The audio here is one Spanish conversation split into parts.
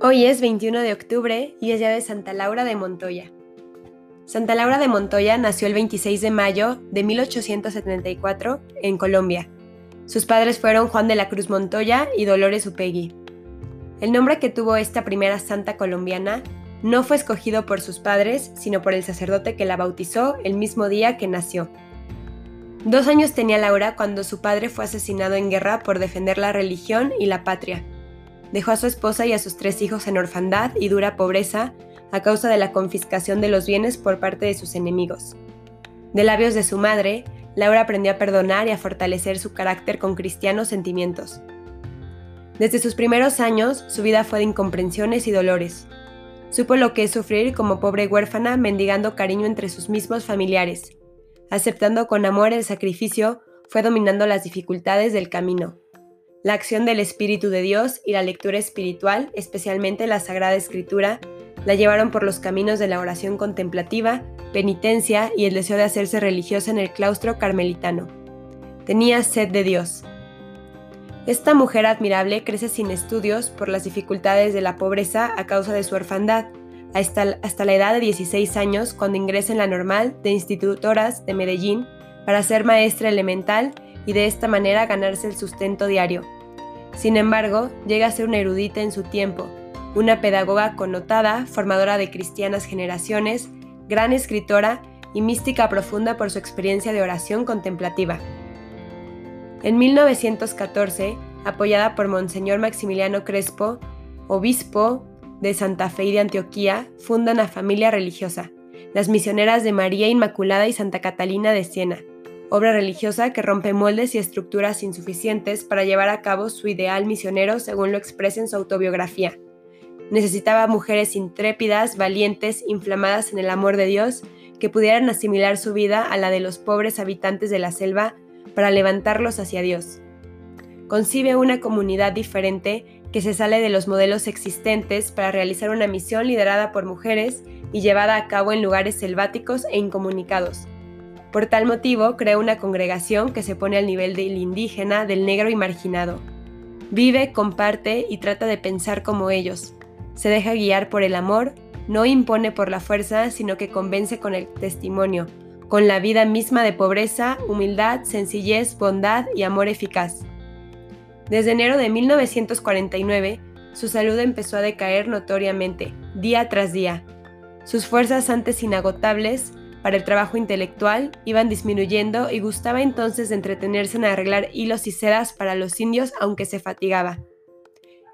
Hoy es 21 de octubre y es día de Santa Laura de Montoya. Santa Laura de Montoya nació el 26 de mayo de 1874 en Colombia. Sus padres fueron Juan de la Cruz Montoya y Dolores Upegui. El nombre que tuvo esta primera santa colombiana no fue escogido por sus padres, sino por el sacerdote que la bautizó el mismo día que nació. Dos años tenía Laura cuando su padre fue asesinado en guerra por defender la religión y la patria. Dejó a su esposa y a sus tres hijos en orfandad y dura pobreza a causa de la confiscación de los bienes por parte de sus enemigos. De labios de su madre, Laura aprendió a perdonar y a fortalecer su carácter con cristianos sentimientos. Desde sus primeros años, su vida fue de incomprensiones y dolores. Supo lo que es sufrir como pobre huérfana mendigando cariño entre sus mismos familiares. Aceptando con amor el sacrificio, fue dominando las dificultades del camino. La acción del Espíritu de Dios y la lectura espiritual, especialmente la Sagrada Escritura, la llevaron por los caminos de la oración contemplativa, penitencia y el deseo de hacerse religiosa en el claustro carmelitano. Tenía sed de Dios. Esta mujer admirable crece sin estudios por las dificultades de la pobreza a causa de su orfandad, hasta, hasta la edad de 16 años cuando ingresa en la normal de institutoras de Medellín para ser maestra elemental y de esta manera ganarse el sustento diario. Sin embargo, llega a ser una erudita en su tiempo, una pedagoga connotada, formadora de cristianas generaciones, gran escritora y mística profunda por su experiencia de oración contemplativa. En 1914, apoyada por Monseñor Maximiliano Crespo, obispo de Santa Fe y de Antioquía, fundan la familia religiosa, las misioneras de María Inmaculada y Santa Catalina de Siena, obra religiosa que rompe moldes y estructuras insuficientes para llevar a cabo su ideal misionero según lo expresa en su autobiografía. Necesitaba mujeres intrépidas, valientes, inflamadas en el amor de Dios, que pudieran asimilar su vida a la de los pobres habitantes de la selva para levantarlos hacia Dios. Concibe una comunidad diferente que se sale de los modelos existentes para realizar una misión liderada por mujeres y llevada a cabo en lugares selváticos e incomunicados por tal motivo, crea una congregación que se pone al nivel del indígena, del negro y marginado. Vive, comparte y trata de pensar como ellos. Se deja guiar por el amor, no impone por la fuerza, sino que convence con el testimonio, con la vida misma de pobreza, humildad, sencillez, bondad y amor eficaz. Desde enero de 1949, su salud empezó a decaer notoriamente, día tras día. Sus fuerzas antes inagotables para el trabajo intelectual iban disminuyendo y gustaba entonces de entretenerse en arreglar hilos y sedas para los indios aunque se fatigaba.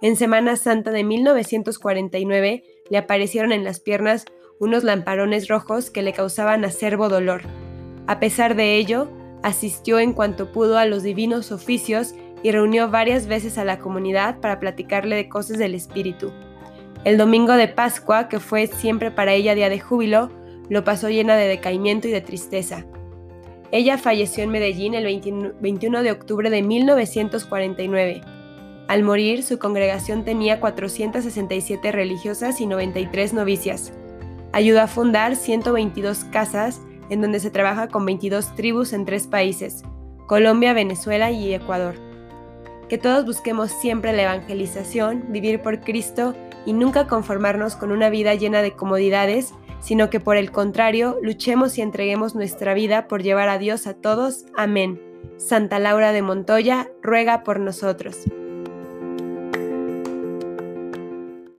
En Semana Santa de 1949 le aparecieron en las piernas unos lamparones rojos que le causaban acervo dolor. A pesar de ello, asistió en cuanto pudo a los divinos oficios y reunió varias veces a la comunidad para platicarle de cosas del espíritu. El domingo de Pascua, que fue siempre para ella día de júbilo, lo pasó llena de decaimiento y de tristeza. Ella falleció en Medellín el 21 de octubre de 1949. Al morir, su congregación tenía 467 religiosas y 93 novicias. Ayudó a fundar 122 casas en donde se trabaja con 22 tribus en tres países, Colombia, Venezuela y Ecuador. Que todos busquemos siempre la evangelización, vivir por Cristo y nunca conformarnos con una vida llena de comodidades sino que por el contrario luchemos y entreguemos nuestra vida por llevar a Dios a todos. Amén. Santa Laura de Montoya, ruega por nosotros.